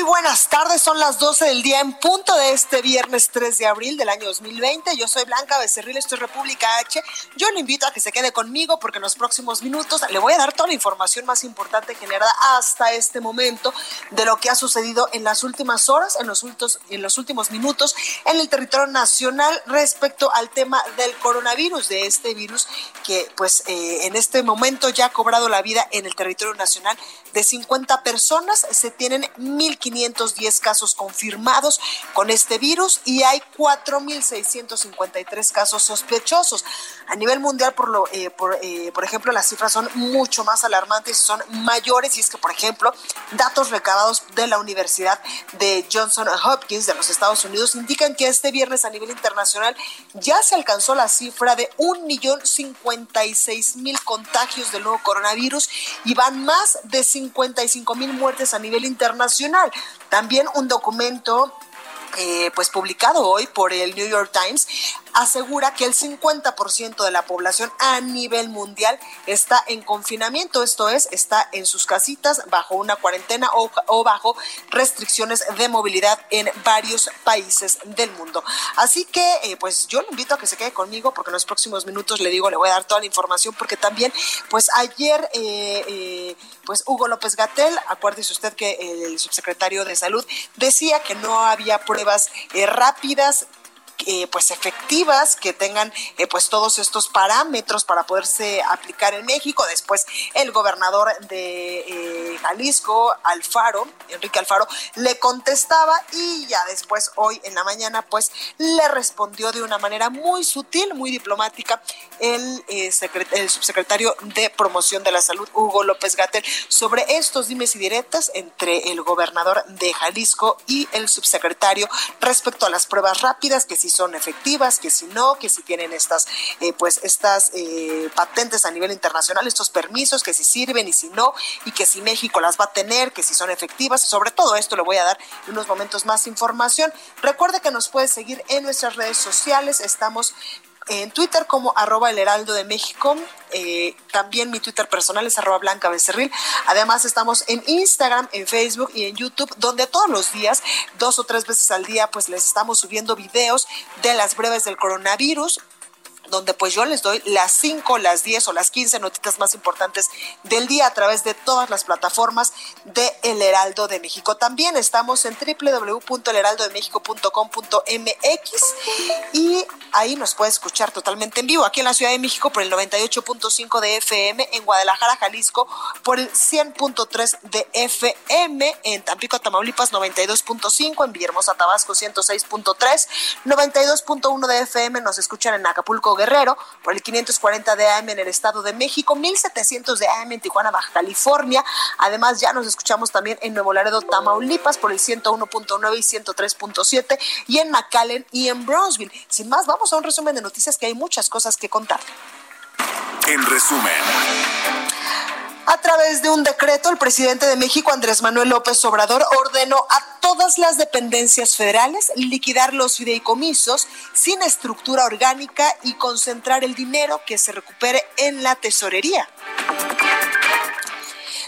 Muy buenas tardes, son las 12 del día en punto de este viernes 3 de abril del año 2020. Yo soy Blanca Becerril, esto es República H. Yo le invito a que se quede conmigo porque en los próximos minutos le voy a dar toda la información más importante generada hasta este momento de lo que ha sucedido en las últimas horas, en los, últimos, en los últimos minutos en el territorio nacional respecto al tema del coronavirus, de este virus que pues eh, en este momento ya ha cobrado la vida en el territorio nacional de 50 personas. Se tienen 1.500 510 casos confirmados con este virus y hay 4.653 casos sospechosos. A nivel mundial, por, lo, eh, por, eh, por ejemplo, las cifras son mucho más alarmantes y son mayores. Y es que, por ejemplo, datos recabados de la Universidad de Johnson Hopkins de los Estados Unidos indican que este viernes a nivel internacional ya se alcanzó la cifra de 1.056.000 contagios del nuevo coronavirus y van más de 55.000 muertes a nivel internacional. También un documento eh, pues publicado hoy por el New York Times asegura que el 50% de la población a nivel mundial está en confinamiento, esto es, está en sus casitas bajo una cuarentena o, bajo restricciones de movilidad en varios países del mundo. Así que, eh, pues yo le invito a que se quede conmigo porque en los próximos minutos le digo, le voy a dar toda la información porque también, pues ayer, eh, eh, pues Hugo López Gatel, acuérdese usted que el subsecretario de Salud decía que no había pruebas rápidas eh, pues efectivas, que tengan eh, pues todos estos parámetros para poderse aplicar en México. Después el gobernador de eh, Jalisco, Alfaro, Enrique Alfaro, le contestaba y ya después hoy en la mañana pues le respondió de una manera muy sutil, muy diplomática el, subsecretario de Promoción de la Salud, Hugo López Gatel, sobre estos dimes y directas entre el gobernador de Jalisco y el subsecretario respecto a las pruebas rápidas que son efectivas, que si no, que si tienen estas, eh, pues estas eh, patentes a nivel internacional, estos permisos, que si sirven y si no, y que si México las va a tener, que si son efectivas. Sobre todo esto le voy a dar en unos momentos más información. Recuerde que nos puede seguir en nuestras redes sociales. Estamos en Twitter como arroba el heraldo de México. Eh, también mi Twitter personal es arroba blanca. Además estamos en Instagram, en Facebook y en YouTube, donde todos los días, dos o tres veces al día, pues les estamos subiendo videos de las breves del coronavirus donde pues yo les doy las 5, las 10 o las 15 notitas más importantes del día a través de todas las plataformas de El Heraldo de México. También estamos en www.elheraldodemexico.com.mx y ahí nos puede escuchar totalmente en vivo aquí en la Ciudad de México por el 98.5 de FM, en Guadalajara, Jalisco por el 100.3 de FM, en Tampico, Tamaulipas 92.5, en Villahermosa, Tabasco 106.3, 92.1 de FM nos escuchan en Acapulco, Guerrero, por el 540 de AM en el Estado de México, 1700 de AM en Tijuana, Baja California. Además, ya nos escuchamos también en Nuevo Laredo, Tamaulipas, por el 101.9 y 103.7, y en McAllen y en Brownsville. Sin más, vamos a un resumen de noticias que hay muchas cosas que contar. En resumen. A través de un decreto, el presidente de México, Andrés Manuel López Obrador, ordenó a todas las dependencias federales liquidar los fideicomisos sin estructura orgánica y concentrar el dinero que se recupere en la tesorería.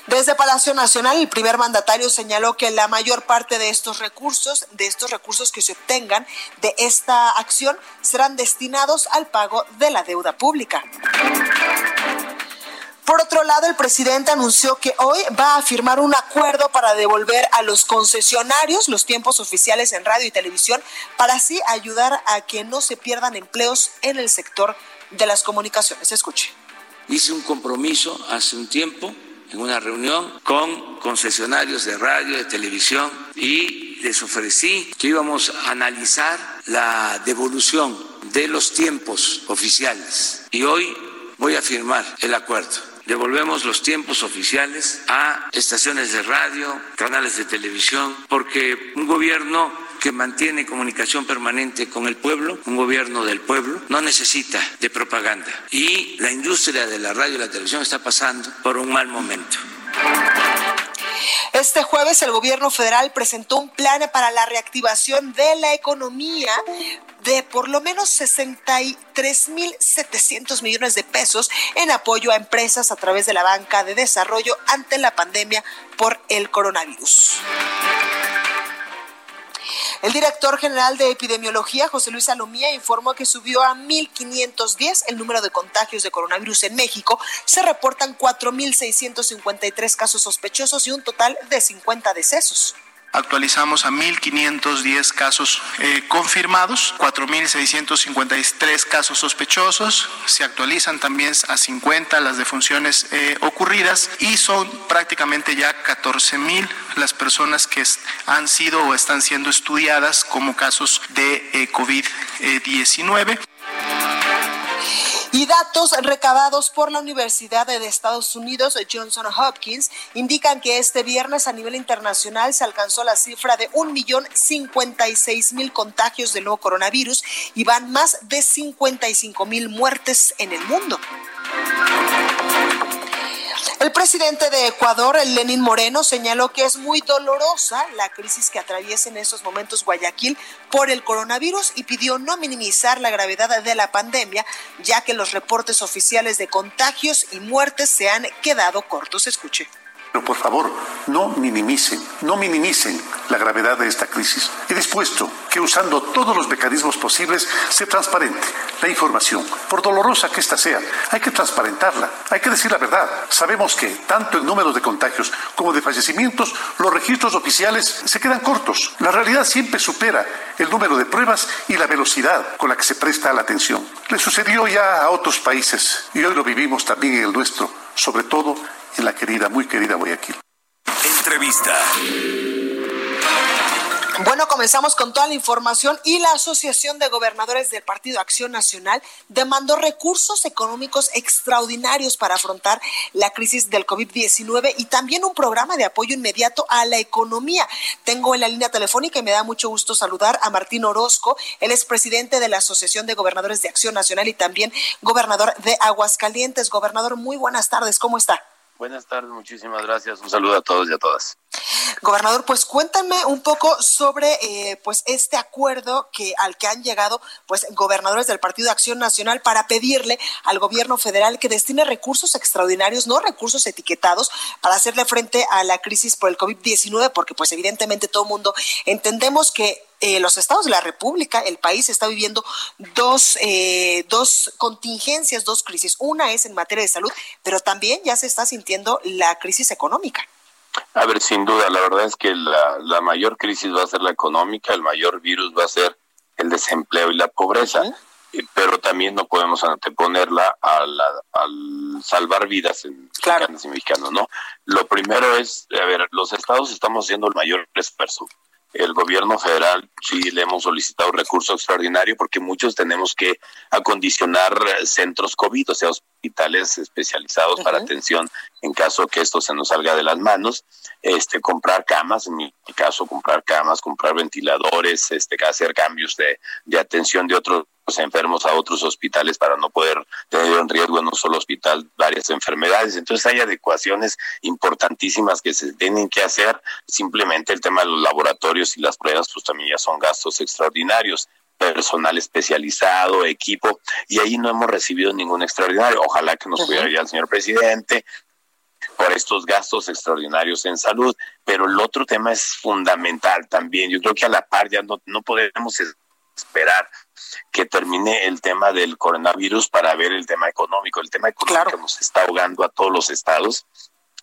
Desde Palacio Nacional, el primer mandatario señaló que la mayor parte de estos recursos, de estos recursos que se obtengan de esta acción, serán destinados al pago de la deuda pública. Por otro lado, el presidente anunció que hoy va a firmar un acuerdo para devolver a los concesionarios los tiempos oficiales en radio y televisión para así ayudar a que no se pierdan empleos en el sector de las Comunicaciones. Escuche. Hice un compromiso hace un tiempo en una reunión con concesionarios de radio, de televisión y les ofrecí que íbamos a analizar la devolución de los tiempos oficiales y hoy voy a firmar el acuerdo devolvemos los tiempos oficiales a estaciones de radio, canales de televisión, porque un gobierno que mantiene comunicación permanente con el pueblo, un gobierno del pueblo, no necesita de propaganda. Y la industria de la radio y la televisión está pasando por un mal momento. Este jueves el gobierno federal presentó un plan para la reactivación de la economía de por lo menos 63.700 millones de pesos en apoyo a empresas a través de la banca de desarrollo ante la pandemia por el coronavirus. El director general de epidemiología, José Luis Salomía, informó que subió a 1.510 el número de contagios de coronavirus en México. Se reportan 4.653 casos sospechosos y un total de 50 decesos actualizamos a 1.510 casos eh, confirmados, 4.653 casos sospechosos, se actualizan también a 50 las defunciones eh, ocurridas y son prácticamente ya 14.000 las personas que han sido o están siendo estudiadas como casos de eh, COVID-19. Y datos recabados por la Universidad de Estados Unidos Johnson Hopkins indican que este viernes a nivel internacional se alcanzó la cifra de un millón cincuenta y seis mil contagios del nuevo coronavirus y van más de 55 mil muertes en el mundo. El presidente de Ecuador, Lenín Moreno, señaló que es muy dolorosa la crisis que atraviesa en estos momentos Guayaquil por el coronavirus y pidió no minimizar la gravedad de la pandemia, ya que los reportes oficiales de contagios y muertes se han quedado cortos. Escuche. Pero por favor, no minimicen, no minimicen la gravedad de esta crisis. He dispuesto que usando todos los mecanismos posibles se transparente la información, por dolorosa que ésta sea. Hay que transparentarla, hay que decir la verdad. Sabemos que tanto en números de contagios como de fallecimientos, los registros oficiales se quedan cortos. La realidad siempre supera el número de pruebas y la velocidad con la que se presta la atención. Le sucedió ya a otros países y hoy lo vivimos también en el nuestro, sobre todo en la querida, muy querida Guayaquil. Entrevista. Bueno, comenzamos con toda la información y la Asociación de Gobernadores del Partido Acción Nacional demandó recursos económicos extraordinarios para afrontar la crisis del COVID-19 y también un programa de apoyo inmediato a la economía. Tengo en la línea telefónica y me da mucho gusto saludar a Martín Orozco. Él es presidente de la Asociación de Gobernadores de Acción Nacional y también gobernador de Aguascalientes. Gobernador, muy buenas tardes. ¿Cómo está? Buenas tardes, muchísimas gracias. Un saludo a todos y a todas. Gobernador, pues cuéntame un poco sobre eh, pues este acuerdo que al que han llegado pues gobernadores del Partido de Acción Nacional para pedirle al gobierno federal que destine recursos extraordinarios, no recursos etiquetados, para hacerle frente a la crisis por el COVID-19, porque pues evidentemente todo mundo entendemos que eh, los estados de la República, el país está viviendo dos, eh, dos contingencias, dos crisis. Una es en materia de salud, pero también ya se está sintiendo la crisis económica. A ver, sin duda, la verdad es que la, la mayor crisis va a ser la económica, el mayor virus va a ser el desempleo y la pobreza. pero también no podemos anteponerla a al salvar vidas en mexicanos y mexicanos, ¿no? Lo primero es, a ver, los estados estamos haciendo el mayor esfuerzo el gobierno federal sí le hemos solicitado recurso extraordinario porque muchos tenemos que acondicionar centros COVID, o sea, hospitales especializados para atención en caso que esto se nos salga de las manos, este comprar camas, en mi caso comprar camas, comprar ventiladores, este hacer cambios de, de atención de otros enfermos a otros hospitales para no poder tener en riesgo en un solo hospital varias enfermedades. Entonces hay adecuaciones importantísimas que se tienen que hacer. Simplemente el tema de los laboratorios y las pruebas pues también ya son gastos extraordinarios personal especializado, equipo, y ahí no hemos recibido ningún extraordinario. Ojalá que nos pudiera el señor presidente por estos gastos extraordinarios en salud, pero el otro tema es fundamental también. Yo creo que a la par ya no, no podemos esperar que termine el tema del coronavirus para ver el tema económico. El tema económico nos está ahogando a todos los estados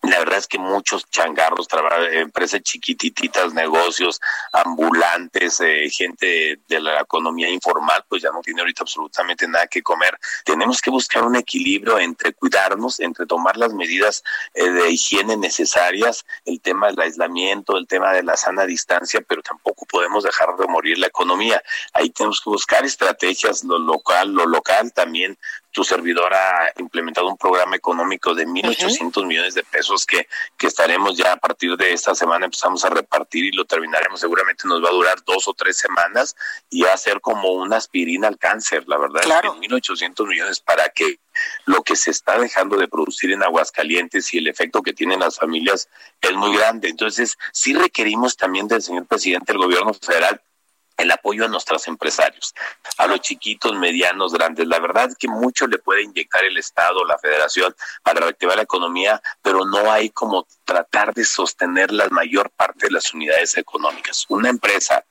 la verdad es que muchos changarros, empresas chiquititas, negocios, ambulantes, eh, gente de la economía informal, pues ya no tiene ahorita absolutamente nada que comer. Tenemos que buscar un equilibrio entre cuidarnos, entre tomar las medidas eh, de higiene necesarias, el tema del aislamiento, el tema de la sana distancia, pero tampoco podemos dejar de morir la economía. Ahí tenemos que buscar estrategias, lo local, lo local también tu servidor ha implementado un programa económico de 1.800 millones de pesos que, que estaremos ya a partir de esta semana empezamos a repartir y lo terminaremos. Seguramente nos va a durar dos o tres semanas y va a ser como una aspirina al cáncer. La verdad es que 1.800 millones para que lo que se está dejando de producir en Aguascalientes y el efecto que tienen las familias es muy grande. Entonces, sí requerimos también del señor presidente del gobierno federal el apoyo a nuestros empresarios, a los chiquitos, medianos, grandes. La verdad es que mucho le puede inyectar el Estado, la Federación, para reactivar la economía, pero no hay como tratar de sostener la mayor parte de las unidades económicas. Una empresa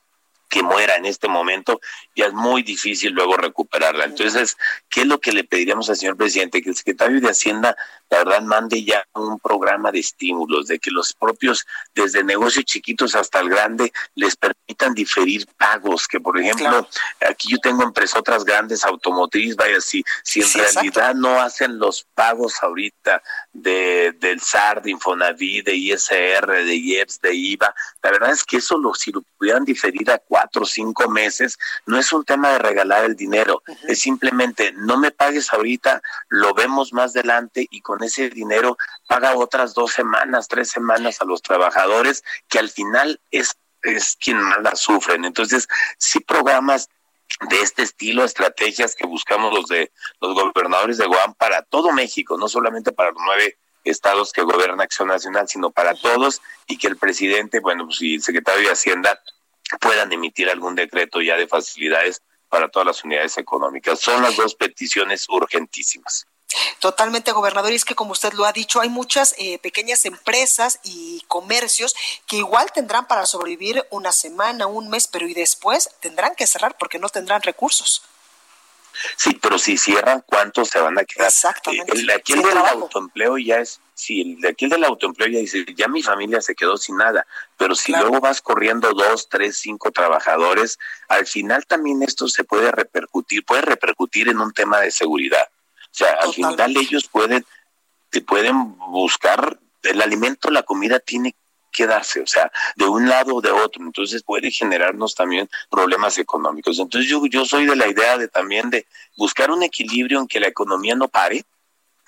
que muera en este momento, ya es muy difícil luego recuperarla. Entonces, ¿qué es lo que le pediríamos al señor presidente? Que el secretario de Hacienda, la verdad, mande ya un programa de estímulos, de que los propios, desde negocios chiquitos hasta el grande, les permitan diferir pagos, que por ejemplo, aquí yo tengo empresas otras grandes automotriz, vaya, si, si en realidad no hacen los pagos ahorita de, del SAR, de Infonavit, de ISR, de IEPS, de IVA, la verdad es que eso lo, si lo pudieran diferir a cuatro o cinco meses, no es un tema de regalar el dinero, es simplemente no me pagues ahorita, lo vemos más adelante y con ese dinero paga otras dos semanas, tres semanas a los trabajadores que al final es, es quien más la sufren. Entonces, si programas de este estilo, estrategias que buscamos los de los gobernadores de Guam para todo México, no solamente para los nueve estados que gobierna Acción Nacional, sino para todos, y que el presidente, bueno, pues, y el secretario de Hacienda puedan emitir algún decreto ya de facilidades para todas las unidades económicas. Son las dos peticiones urgentísimas. Totalmente, gobernador. Y es que, como usted lo ha dicho, hay muchas eh, pequeñas empresas y comercios que igual tendrán para sobrevivir una semana, un mes, pero y después tendrán que cerrar porque no tendrán recursos. Sí, pero si cierran, ¿cuántos se van a quedar? Exactamente. El, aquí el del autoempleo ya es, sí, el de aquí del autoempleo ya dice, ya mi familia se quedó sin nada, pero si luego vas corriendo dos, tres, cinco trabajadores, al final también esto se puede repercutir, puede repercutir en un tema de seguridad. O sea, al final ellos pueden, te pueden buscar el alimento, la comida tiene quedarse, o sea, de un lado o de otro. Entonces puede generarnos también problemas económicos. Entonces yo, yo soy de la idea de también de buscar un equilibrio en que la economía no pare,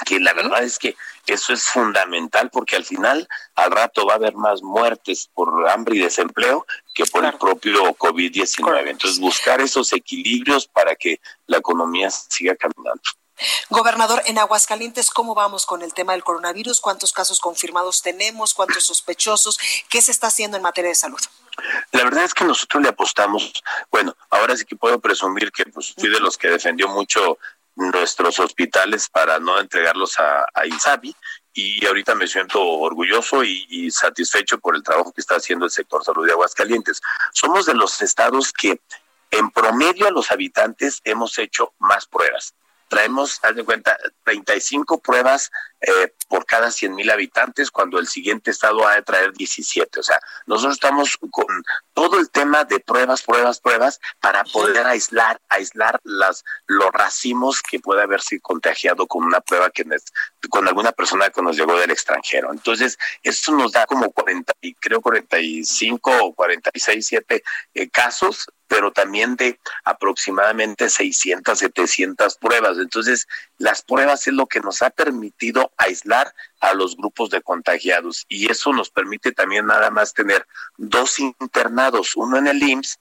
que la verdad es que eso es fundamental porque al final al rato va a haber más muertes por hambre y desempleo que por el propio COVID-19. Entonces buscar esos equilibrios para que la economía siga caminando. Gobernador, en Aguascalientes, ¿cómo vamos con el tema del coronavirus? ¿Cuántos casos confirmados tenemos? ¿Cuántos sospechosos? ¿Qué se está haciendo en materia de salud? La verdad es que nosotros le apostamos, bueno, ahora sí que puedo presumir que pues, fui de los que defendió mucho nuestros hospitales para no entregarlos a, a INSABI y ahorita me siento orgulloso y, y, satisfecho por el trabajo que está haciendo el sector salud de Aguascalientes. Somos de los estados que en promedio a los habitantes hemos hecho más pruebas traemos, haz de cuenta, 35 pruebas eh, por cada 100 mil habitantes, cuando el siguiente estado ha de traer 17. O sea, nosotros estamos con todo el tema de pruebas, pruebas, pruebas, para poder aislar, aislar las, los racimos que puede haberse contagiado con una prueba que con alguna persona que nos llegó del extranjero. Entonces, esto nos da como 40, creo 45 o 46, 7 eh, casos pero también de aproximadamente 600, 700 pruebas. Entonces, las pruebas es lo que nos ha permitido aislar a los grupos de contagiados y eso nos permite también nada más tener dos internados, uno en el IMSS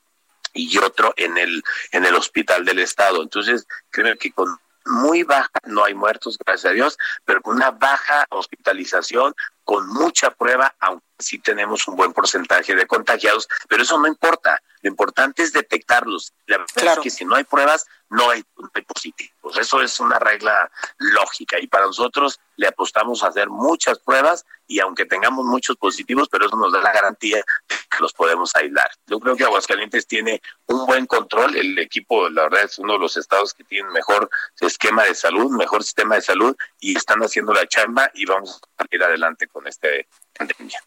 y otro en el en el hospital del estado. Entonces, creo que con muy baja, no hay muertos, gracias a Dios, pero con una baja hospitalización, con mucha prueba, aunque sí tenemos un buen porcentaje de contagiados, pero eso no importa. Lo importante es detectarlos. La verdad es que si no hay pruebas, no hay, no hay positivos. Eso es una regla lógica y para nosotros le apostamos a hacer muchas pruebas y aunque tengamos muchos positivos, pero eso nos da la garantía de que los podemos aislar. Yo creo que Aguascalientes tiene un buen control. El equipo, la verdad, es uno de los estados que tienen mejor esquema de salud, mejor sistema de salud y están haciendo la chamba y vamos a ir adelante con con pandemia.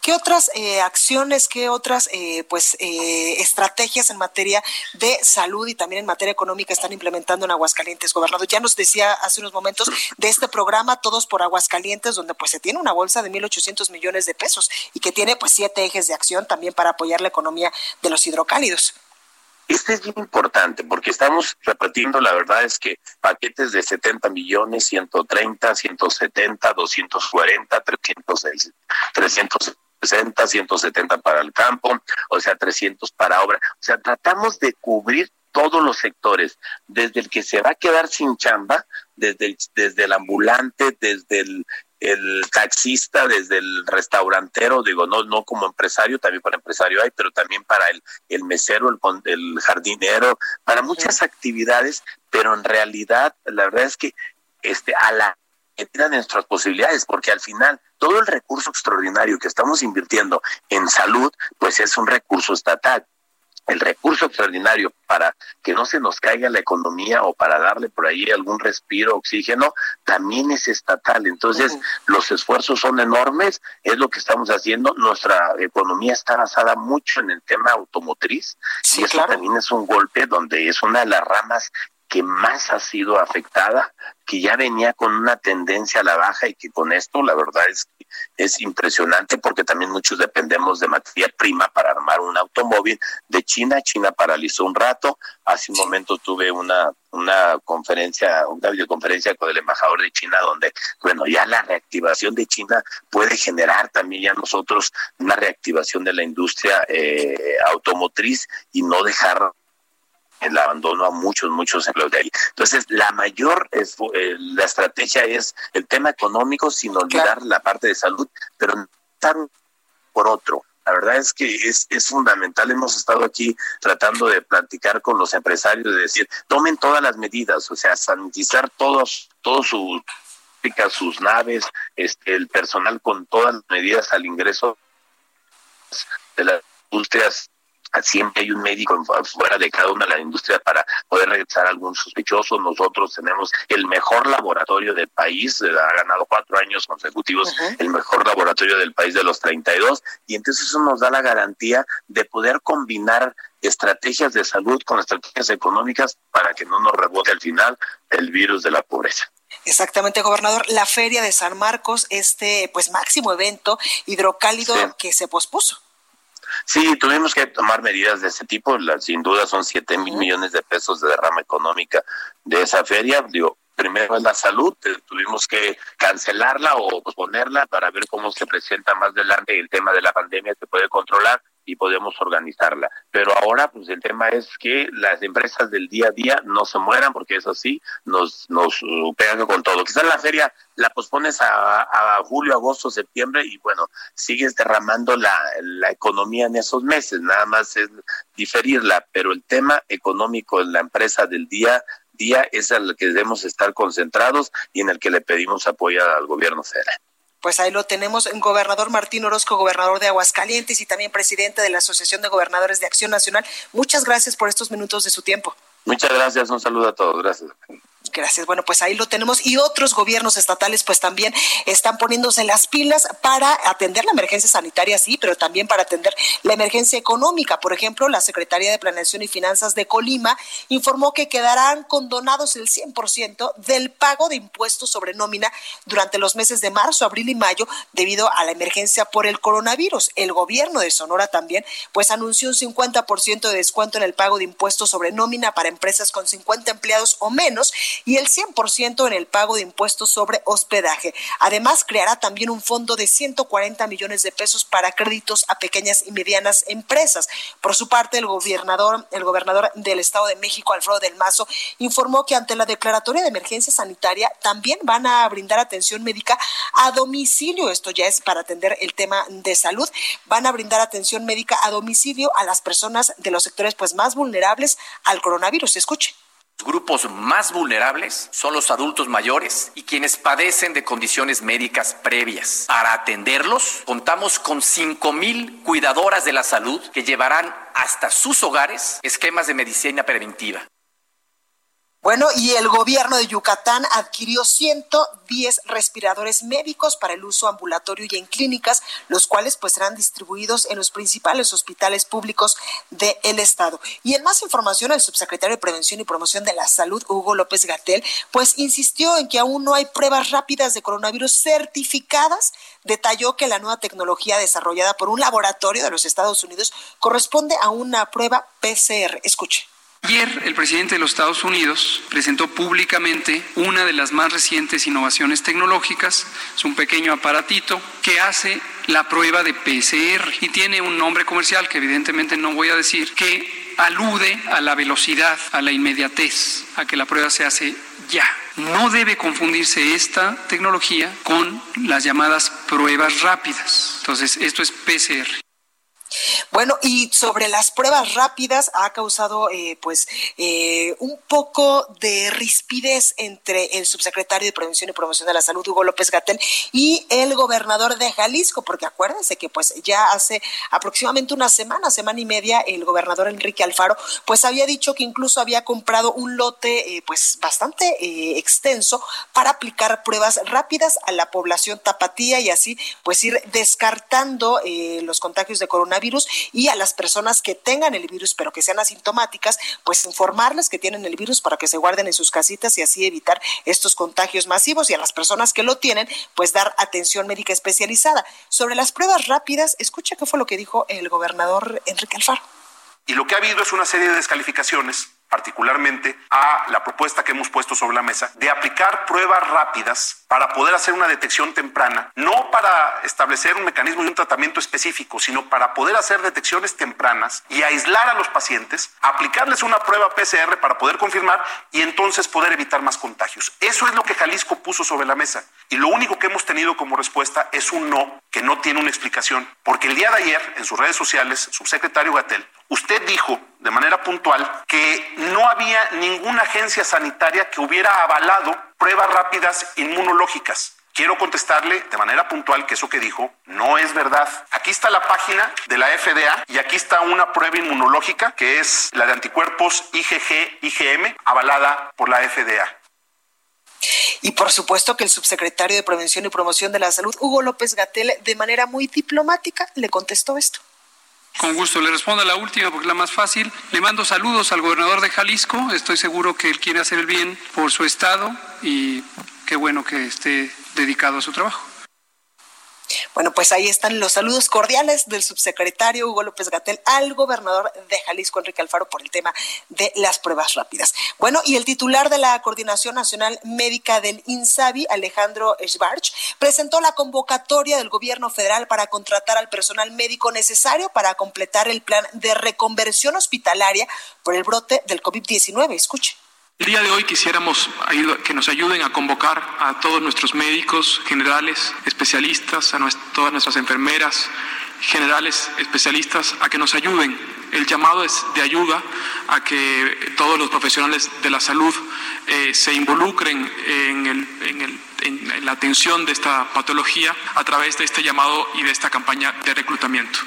¿Qué otras eh, acciones, qué otras eh, pues eh, estrategias en materia de salud y también en materia económica están implementando en Aguascalientes, gobernador? Ya nos decía hace unos momentos de este programa Todos por Aguascalientes, donde pues se tiene una bolsa de 1.800 millones de pesos y que tiene pues siete ejes de acción también para apoyar la economía de los hidrocálidos. Este es bien importante porque estamos repitiendo, la verdad es que paquetes de 70 millones, 130, 170, 240, 306, 360, 170 para el campo, o sea, 300 para obra. O sea, tratamos de cubrir todos los sectores, desde el que se va a quedar sin chamba, desde el, desde el ambulante, desde el, el taxista, desde el restaurantero, digo, no, no como empresario, también para empresario hay, pero también para el, el mesero, el, el jardinero, para muchas actividades, pero en realidad la verdad es que este a la de nuestras posibilidades, porque al final todo el recurso extraordinario que estamos invirtiendo en salud, pues es un recurso estatal el recurso extraordinario para que no se nos caiga la economía o para darle por ahí algún respiro, oxígeno, también es estatal. Entonces, los esfuerzos son enormes, es lo que estamos haciendo. Nuestra economía está basada mucho en el tema automotriz y eso también es un golpe donde es una de las ramas que más ha sido afectada, que ya venía con una tendencia a la baja y que con esto la verdad es que es impresionante porque también muchos dependemos de materia prima para armar un automóvil de China. China paralizó un rato. Hace un momento tuve una una conferencia, una videoconferencia con el embajador de China donde, bueno, ya la reactivación de China puede generar también ya nosotros una reactivación de la industria eh, automotriz y no dejar el abandono a muchos, muchos empleos de ahí. Entonces, la mayor, es, eh, la estrategia es el tema económico sin olvidar la parte de salud, pero tan por otro. La verdad es que es, es fundamental. Hemos estado aquí tratando de platicar con los empresarios, de decir, tomen todas las medidas, o sea, sanitizar todos, todos sus sus naves, este, el personal con todas las medidas al ingreso de las industrias siempre hay un médico fuera de cada una de las industrias para poder regresar a algún sospechoso. Nosotros tenemos el mejor laboratorio del país, eh, ha ganado cuatro años consecutivos el mejor laboratorio del país de los 32 y entonces eso nos da la garantía de poder combinar estrategias de salud con estrategias económicas para que no nos rebote al final el virus de la pobreza. Exactamente, gobernador. La Feria de San Marcos, este pues máximo evento hidrocálido que se pospuso. Sí, tuvimos que tomar medidas de ese tipo. sin duda son siete mil millones de pesos de derrama económica de esa feria. Digo, primero es la salud, eh, tuvimos que cancelarla o posponerla para ver cómo se presenta más adelante el tema de la pandemia se puede controlar y podemos organizarla. Pero ahora, pues el tema es que las empresas del día a día no se mueran, porque eso sí, nos, nos uh, pegan con todo. Quizás la feria la pospones a, a, julio, agosto, septiembre y bueno, sigues derramando la, la economía en esos meses, nada más es diferirla, pero el tema económico en la empresa del día día es el que debemos estar concentrados y en el que le pedimos apoyo al gobierno federal. Pues ahí lo tenemos, gobernador Martín Orozco, gobernador de Aguascalientes y también presidente de la Asociación de Gobernadores de Acción Nacional. Muchas gracias por estos minutos de su tiempo. Muchas gracias, un saludo a todos, gracias. Gracias. Bueno, pues ahí lo tenemos. Y otros gobiernos estatales pues también están poniéndose las pilas para atender la emergencia sanitaria, sí, pero también para atender la emergencia económica. Por ejemplo, la Secretaría de Planeación y Finanzas de Colima informó que quedarán condonados el 100% del pago de impuestos sobre nómina durante los meses de marzo, abril y mayo debido a la emergencia por el coronavirus. El gobierno de Sonora también pues anunció un 50% de descuento en el pago de impuestos sobre nómina para empresas con 50 empleados o menos y el 100% en el pago de impuestos sobre hospedaje. Además, creará también un fondo de 140 millones de pesos para créditos a pequeñas y medianas empresas. Por su parte, el gobernador, el gobernador del Estado de México, Alfredo del Mazo, informó que ante la declaratoria de emergencia sanitaria también van a brindar atención médica a domicilio. Esto ya es para atender el tema de salud. Van a brindar atención médica a domicilio a las personas de los sectores pues más vulnerables al coronavirus. Escuche grupos más vulnerables son los adultos mayores y quienes padecen de condiciones médicas previas. Para atenderlos, contamos con 5.000 cuidadoras de la salud que llevarán hasta sus hogares esquemas de medicina preventiva. Bueno, y el gobierno de Yucatán adquirió 110 respiradores médicos para el uso ambulatorio y en clínicas, los cuales pues serán distribuidos en los principales hospitales públicos del estado. Y en más información, el subsecretario de Prevención y Promoción de la Salud, Hugo López Gatel, pues insistió en que aún no hay pruebas rápidas de coronavirus certificadas. Detalló que la nueva tecnología desarrollada por un laboratorio de los Estados Unidos corresponde a una prueba PCR. Escuche. Ayer el presidente de los Estados Unidos presentó públicamente una de las más recientes innovaciones tecnológicas. Es un pequeño aparatito que hace la prueba de PCR y tiene un nombre comercial que evidentemente no voy a decir, que alude a la velocidad, a la inmediatez, a que la prueba se hace ya. No debe confundirse esta tecnología con las llamadas pruebas rápidas. Entonces, esto es PCR. Bueno, y sobre las pruebas rápidas ha causado eh, pues eh, un poco de rispidez entre el subsecretario de Prevención y Promoción de la Salud, Hugo López Gatel, y el gobernador de Jalisco, porque acuérdense que pues ya hace aproximadamente una semana, semana y media, el gobernador Enrique Alfaro pues había dicho que incluso había comprado un lote eh, pues bastante extenso para aplicar pruebas rápidas a la población tapatía y así pues ir descartando los contagios de coronavirus virus y a las personas que tengan el virus pero que sean asintomáticas, pues informarles que tienen el virus para que se guarden en sus casitas y así evitar estos contagios masivos y a las personas que lo tienen, pues dar atención médica especializada. Sobre las pruebas rápidas, escucha qué fue lo que dijo el gobernador Enrique Alfaro. Y lo que ha habido es una serie de descalificaciones particularmente a la propuesta que hemos puesto sobre la mesa de aplicar pruebas rápidas para poder hacer una detección temprana, no para establecer un mecanismo y un tratamiento específico, sino para poder hacer detecciones tempranas y aislar a los pacientes, aplicarles una prueba PCR para poder confirmar y entonces poder evitar más contagios. Eso es lo que Jalisco puso sobre la mesa y lo único que hemos tenido como respuesta es un no que no tiene una explicación, porque el día de ayer en sus redes sociales, subsecretario Gatel, usted dijo de manera puntual que no había ninguna agencia sanitaria que hubiera avalado pruebas rápidas inmunológicas. Quiero contestarle de manera puntual que eso que dijo no es verdad. Aquí está la página de la FDA y aquí está una prueba inmunológica que es la de anticuerpos IgG-IgM avalada por la FDA. Y por supuesto que el subsecretario de Prevención y Promoción de la Salud, Hugo López Gatel, de manera muy diplomática, le contestó esto. Con gusto, le respondo a la última porque es la más fácil. Le mando saludos al gobernador de Jalisco. Estoy seguro que él quiere hacer el bien por su estado y qué bueno que esté dedicado a su trabajo. Bueno, pues ahí están los saludos cordiales del subsecretario Hugo López Gatel al gobernador de Jalisco, Enrique Alfaro, por el tema de las pruebas rápidas. Bueno, y el titular de la Coordinación Nacional Médica del INSABI, Alejandro Schwartz, presentó la convocatoria del gobierno federal para contratar al personal médico necesario para completar el plan de reconversión hospitalaria por el brote del COVID-19. Escuche. El día de hoy quisiéramos que nos ayuden a convocar a todos nuestros médicos generales, especialistas, a todas nuestras enfermeras generales, especialistas, a que nos ayuden. El llamado es de ayuda a que todos los profesionales de la salud eh, se involucren en la atención de esta patología a través de este llamado y de esta campaña de reclutamiento.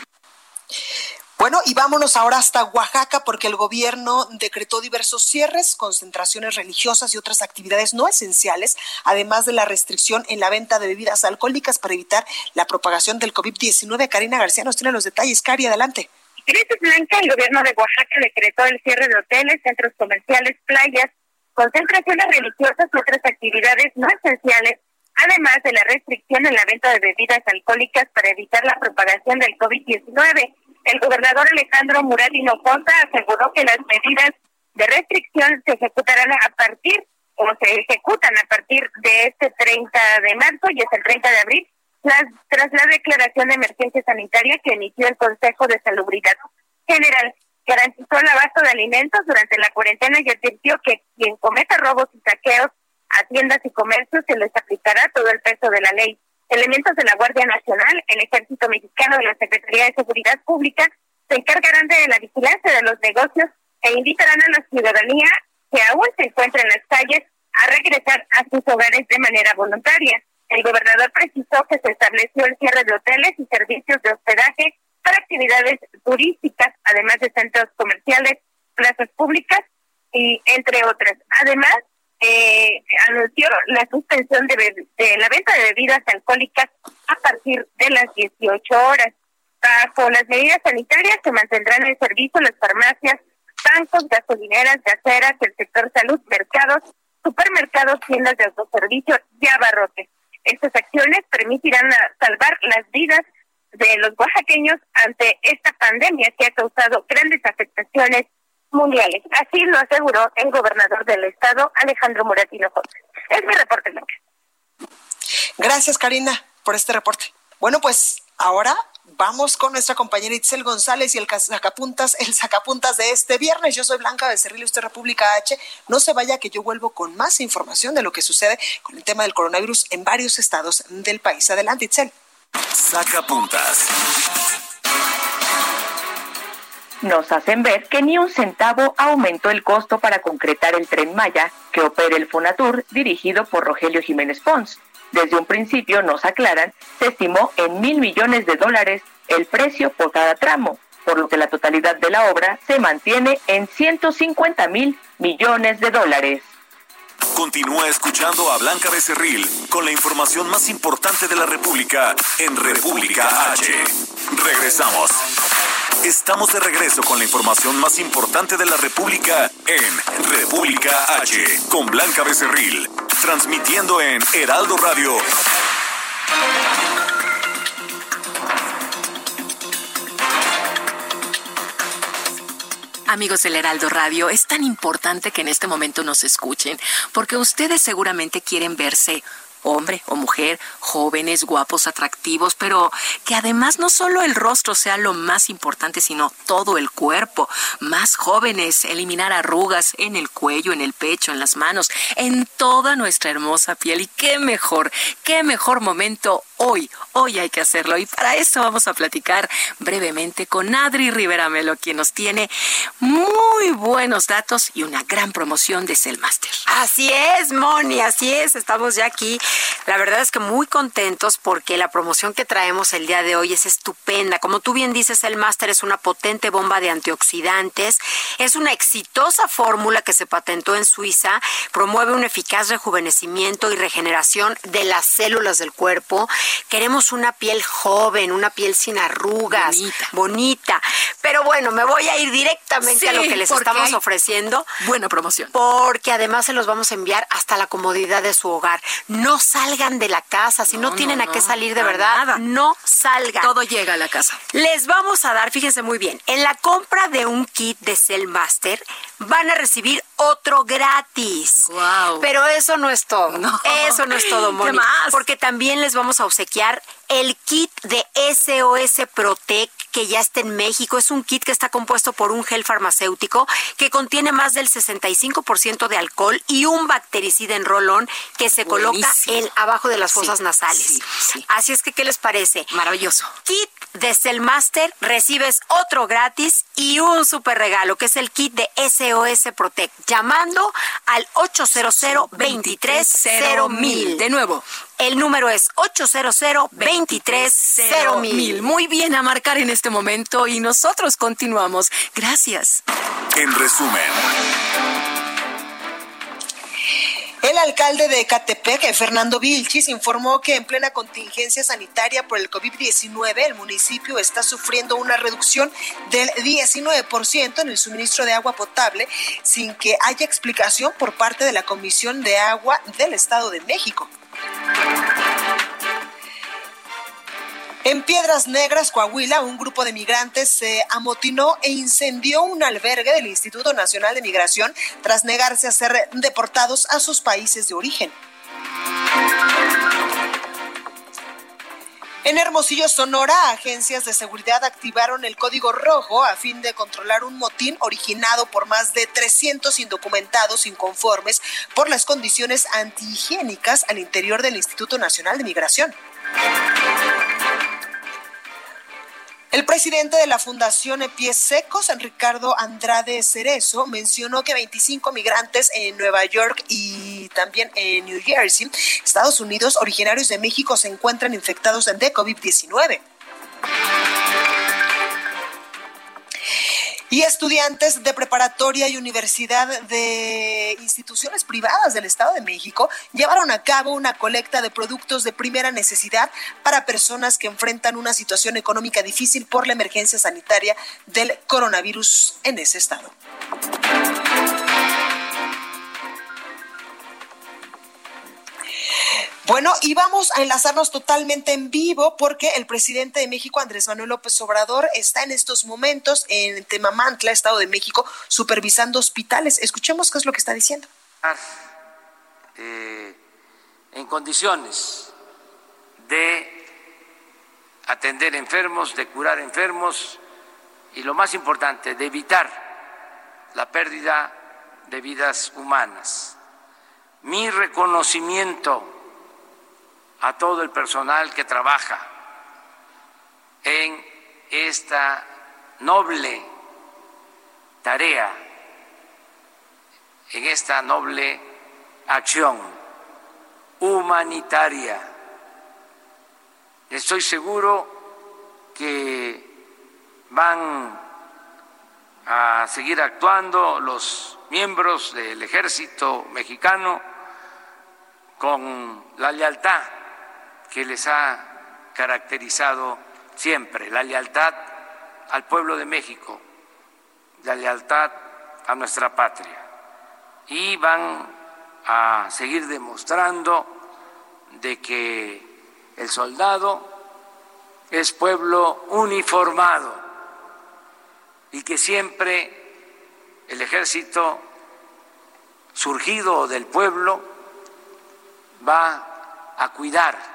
Bueno, y vámonos ahora hasta Oaxaca porque el gobierno decretó diversos cierres, concentraciones religiosas y otras actividades no esenciales, además de la restricción en la venta de bebidas alcohólicas para evitar la propagación del COVID-19. Karina García nos tiene los detalles. Cari, adelante. Gracias, Blanca. El gobierno de Oaxaca decretó el cierre de hoteles, centros comerciales, playas, concentraciones religiosas y otras actividades no esenciales, además de la restricción en la venta de bebidas alcohólicas para evitar la propagación del COVID-19. El gobernador Alejandro Murat Hinojosa aseguró que las medidas de restricción se ejecutarán a partir o se ejecutan a partir de este 30 de marzo y es el 30 de abril, tras la declaración de emergencia sanitaria que emitió el Consejo de Salubridad General. Garantizó el abasto de alimentos durante la cuarentena y advirtió que quien cometa robos y saqueos a tiendas y comercios se les aplicará todo el peso de la ley. Elementos de la Guardia Nacional, el Ejército Mexicano y la Secretaría de Seguridad Pública se encargarán de la vigilancia de los negocios e invitarán a la ciudadanía que aún se encuentra en las calles a regresar a sus hogares de manera voluntaria. El gobernador precisó que se estableció el cierre de hoteles y servicios de hospedaje para actividades turísticas, además de centros comerciales, plazas públicas y entre otras. Además, eh, anunció la suspensión de, de, la venta de bebidas alcohólicas a partir de las 18 horas. Bajo las medidas sanitarias se mantendrán en servicio las farmacias, bancos, gasolineras, gaseras, el sector salud, mercados, supermercados, tiendas de autoservicio y abarrotes. Estas acciones permitirán salvar las vidas de los oaxaqueños ante esta pandemia que ha causado grandes afectaciones mundiales. Así lo aseguró el gobernador del estado, Alejandro Muratino José. Es mi reporte, Blanca. Gracias, Karina, por este reporte. Bueno, pues ahora vamos con nuestra compañera Itzel González y el sacapuntas, el sacapuntas de este viernes. Yo soy Blanca Becerril, usted República H. No se vaya que yo vuelvo con más información de lo que sucede con el tema del coronavirus en varios estados del país. Adelante, Itzel. Sacapuntas nos hacen ver que ni un centavo aumentó el costo para concretar el tren Maya que opera el Fonatur dirigido por Rogelio Jiménez Pons. Desde un principio, nos aclaran, se estimó en mil millones de dólares el precio por cada tramo, por lo que la totalidad de la obra se mantiene en 150 mil millones de dólares. Continúa escuchando a Blanca Becerril con la información más importante de la República en República H. Regresamos. Estamos de regreso con la información más importante de la República en República H con Blanca Becerril, transmitiendo en Heraldo Radio. Amigos del Heraldo Radio, es tan importante que en este momento nos escuchen, porque ustedes seguramente quieren verse hombre o mujer, jóvenes, guapos, atractivos, pero que además no solo el rostro sea lo más importante, sino todo el cuerpo, más jóvenes, eliminar arrugas en el cuello, en el pecho, en las manos, en toda nuestra hermosa piel. Y qué mejor, qué mejor momento hoy, hoy hay que hacerlo. Y para eso vamos a platicar brevemente con Adri Rivera Melo, quien nos tiene muy buenos datos y una gran promoción de Cellmaster. Así es, Moni, así es. Estamos ya aquí la verdad es que muy contentos porque la promoción que traemos el día de hoy es estupenda. Como tú bien dices, el máster es una potente bomba de antioxidantes, es una exitosa fórmula que se patentó en Suiza, promueve un eficaz rejuvenecimiento y regeneración de las células del cuerpo. Queremos una piel joven, una piel sin arrugas, bonita. Pero bueno, me voy a ir directamente a lo que les estamos ofreciendo. Buena promoción. Porque además se los vamos a enviar hasta la comodidad de su hogar. No salgan de la casa, si no, tienen a qué salir de verdad, no salgan. Todo llega a la casa. Les vamos a dar, fíjense muy bien, en la compra de un kit de Cell Master van a recibir otro gratis. Wow. Pero eso no es todo. Eso no es todo, Moni. Porque también les vamos a obsequiar el kit de SOS Protect que ya está en México. Es un kit que está compuesto por un gel farmacéutico que contiene más del 65% de alcohol y un bactericida en rolón que se coloca en, abajo de las fosas nasales. Así es que, ¿qué les parece? Maravilloso. Kit de Cellmaster, recibes otro gratis y un super regalo, que es el kit de SOS Protect, llamando al 800 230 mil. De nuevo, el número es 800 230 mil. Muy bien a marcar en este momento y nosotros continuamos. Gracias. En resumen. El alcalde de Ecatepec, Fernando Vilchis, informó que en plena contingencia sanitaria por el COVID-19, el municipio está sufriendo una reducción del 19% en el suministro de agua potable sin que haya explicación por parte de la Comisión de Agua del Estado de México. En Piedras Negras, Coahuila, un grupo de migrantes se amotinó e incendió un albergue del Instituto Nacional de Migración tras negarse a ser deportados a sus países de origen. En Hermosillo, Sonora, agencias de seguridad activaron el código rojo a fin de controlar un motín originado por más de 300 indocumentados inconformes por las condiciones antihigiénicas al interior del Instituto Nacional de Migración. El presidente de la Fundación Pies Secos, Ricardo Andrade Cerezo, mencionó que 25 migrantes en Nueva York y también en New Jersey, Estados Unidos, originarios de México, se encuentran infectados de COVID-19. Y estudiantes de preparatoria y universidad de instituciones privadas del Estado de México llevaron a cabo una colecta de productos de primera necesidad para personas que enfrentan una situación económica difícil por la emergencia sanitaria del coronavirus en ese estado. Bueno, y vamos a enlazarnos totalmente en vivo porque el presidente de México, Andrés Manuel López Obrador, está en estos momentos en Temamantla, Estado de México, supervisando hospitales. Escuchemos qué es lo que está diciendo. Eh, en condiciones de atender enfermos, de curar enfermos y lo más importante, de evitar la pérdida de vidas humanas. Mi reconocimiento a todo el personal que trabaja en esta noble tarea, en esta noble acción humanitaria. Estoy seguro que van a seguir actuando los miembros del ejército mexicano con la lealtad que les ha caracterizado siempre, la lealtad al pueblo de México, la lealtad a nuestra patria. Y van a seguir demostrando de que el soldado es pueblo uniformado y que siempre el ejército surgido del pueblo va a cuidar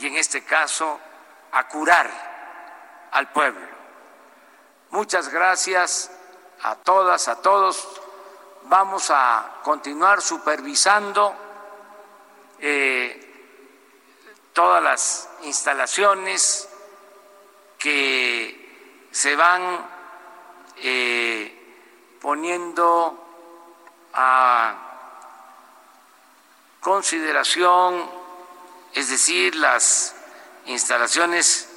y en este caso a curar al pueblo. Muchas gracias a todas, a todos. Vamos a continuar supervisando eh, todas las instalaciones que se van eh, poniendo a consideración es decir, las instalaciones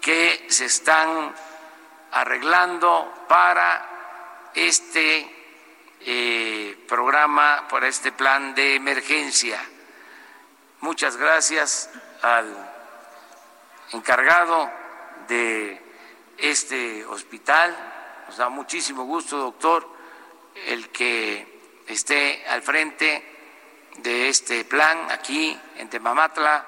que se están arreglando para este eh, programa, para este plan de emergencia. Muchas gracias al encargado de este hospital. Nos da muchísimo gusto, doctor, el que esté al frente de este plan aquí en Temamatla,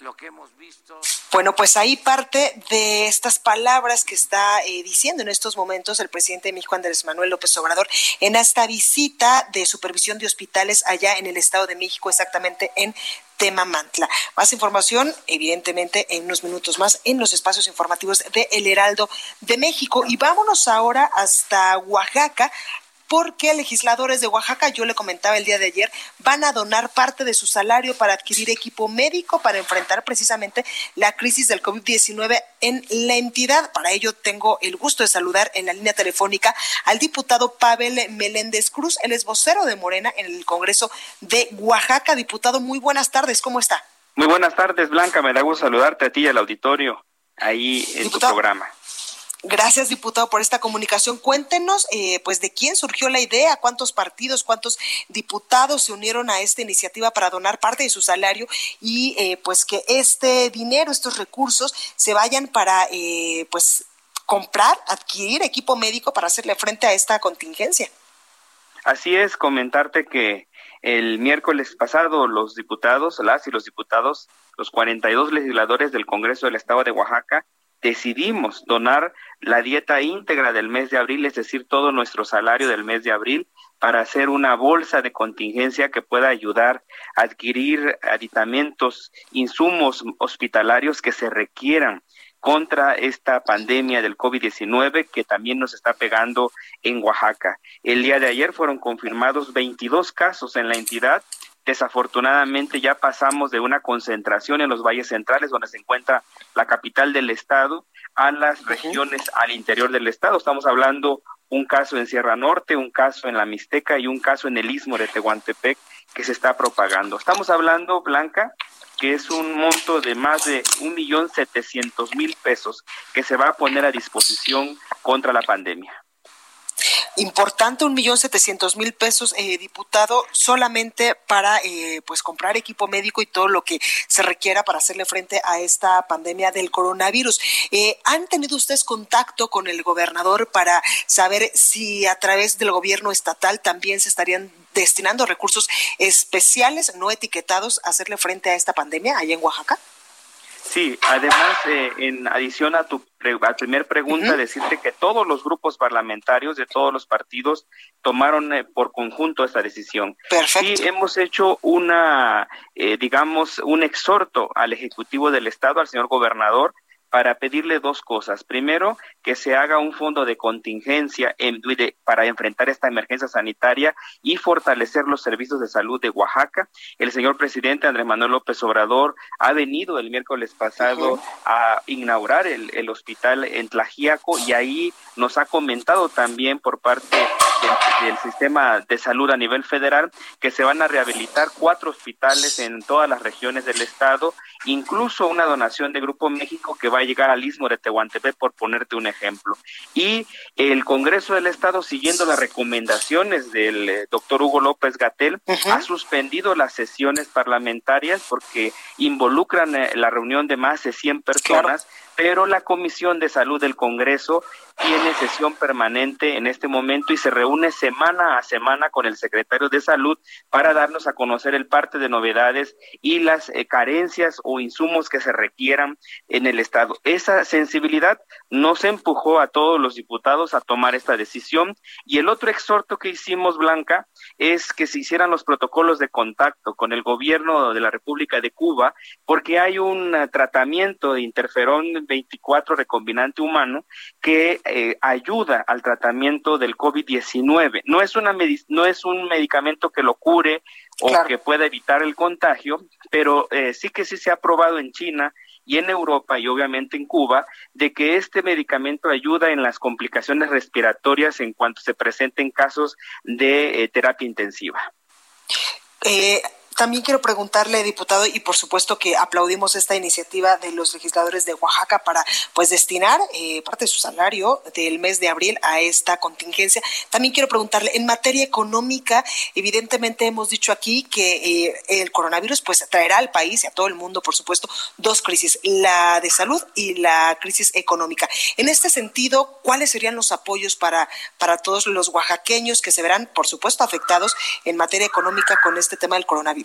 lo que hemos visto. Bueno, pues ahí parte de estas palabras que está eh, diciendo en estos momentos el presidente de México, Andrés Manuel López Obrador, en esta visita de supervisión de hospitales allá en el Estado de México, exactamente en Temamantla. Más información, evidentemente, en unos minutos más en los espacios informativos de El Heraldo de México. Y vámonos ahora hasta Oaxaca, porque legisladores de Oaxaca, yo le comentaba el día de ayer, van a donar parte de su salario para adquirir equipo médico para enfrentar precisamente la crisis del COVID-19 en la entidad. Para ello tengo el gusto de saludar en la línea telefónica al diputado Pavel Meléndez Cruz, él es vocero de Morena en el Congreso de Oaxaca. Diputado, muy buenas tardes, ¿cómo está? Muy buenas tardes, Blanca, me da gusto saludarte a ti y al auditorio ahí en tu programa. Gracias, diputado, por esta comunicación. Cuéntenos, eh, pues, de quién surgió la idea, cuántos partidos, cuántos diputados se unieron a esta iniciativa para donar parte de su salario y, eh, pues, que este dinero, estos recursos, se vayan para, eh, pues, comprar, adquirir equipo médico para hacerle frente a esta contingencia. Así es, comentarte que el miércoles pasado los diputados, las y los diputados, los 42 legisladores del Congreso del Estado de Oaxaca, decidimos donar la dieta íntegra del mes de abril, es decir, todo nuestro salario del mes de abril, para hacer una bolsa de contingencia que pueda ayudar a adquirir aditamentos, insumos hospitalarios que se requieran contra esta pandemia del COVID-19 que también nos está pegando en Oaxaca. El día de ayer fueron confirmados 22 casos en la entidad Desafortunadamente ya pasamos de una concentración en los valles centrales, donde se encuentra la capital del estado, a las regiones al interior del estado. Estamos hablando un caso en Sierra Norte, un caso en la Mixteca y un caso en el istmo de Tehuantepec que se está propagando. Estamos hablando, Blanca, que es un monto de más de un millón setecientos mil pesos que se va a poner a disposición contra la pandemia. Importante, un millón setecientos mil pesos, eh, diputado, solamente para eh, pues comprar equipo médico y todo lo que se requiera para hacerle frente a esta pandemia del coronavirus. Eh, ¿Han tenido ustedes contacto con el gobernador para saber si a través del gobierno estatal también se estarían destinando recursos especiales no etiquetados a hacerle frente a esta pandemia allá en Oaxaca? Sí, además, eh, en adición a tu a primer pregunta, decirte que todos los grupos parlamentarios de todos los partidos tomaron eh, por conjunto esta decisión. Perfecto. Y hemos hecho una, eh, digamos, un exhorto al Ejecutivo del Estado, al señor gobernador, para pedirle dos cosas. Primero, que se haga un fondo de contingencia en, para enfrentar esta emergencia sanitaria y fortalecer los servicios de salud de Oaxaca. El señor presidente Andrés Manuel López Obrador ha venido el miércoles pasado a inaugurar el, el, hospital en Tlajiaco y ahí nos ha comentado también por parte del, del sistema de salud a nivel federal que se van a rehabilitar cuatro hospitales en todas las regiones del estado, incluso una donación de Grupo México que va a llegar al istmo de Tehuantepec, por ponerte un ejemplo. Y el Congreso del Estado, siguiendo las recomendaciones del eh, doctor Hugo López Gatel, ha suspendido las sesiones parlamentarias porque involucran eh, la reunión de más de 100 personas pero la Comisión de Salud del Congreso tiene sesión permanente en este momento y se reúne semana a semana con el secretario de Salud para darnos a conocer el parte de novedades y las eh, carencias o insumos que se requieran en el Estado. Esa sensibilidad nos empujó a todos los diputados a tomar esta decisión y el otro exhorto que hicimos, Blanca, es que se hicieran los protocolos de contacto con el gobierno de la República de Cuba porque hay un eh, tratamiento de interferón 24 recombinante humano que eh, ayuda al tratamiento del COVID-19. No es una no es un medicamento que lo cure o que pueda evitar el contagio, pero eh, sí que sí se ha probado en China y en Europa y obviamente en Cuba de que este medicamento ayuda en las complicaciones respiratorias en cuanto se presenten casos de eh, terapia intensiva. Eh, también quiero preguntarle, diputado, y por supuesto que aplaudimos esta iniciativa de los legisladores de Oaxaca para pues destinar eh, parte de su salario del mes de abril a esta contingencia. También quiero preguntarle, en materia económica, evidentemente hemos dicho aquí que eh, el coronavirus pues traerá al país y a todo el mundo, por supuesto, dos crisis, la de salud y la crisis económica. En este sentido, ¿cuáles serían los apoyos para, para todos los oaxaqueños que se verán, por supuesto, afectados en materia económica con este tema del coronavirus?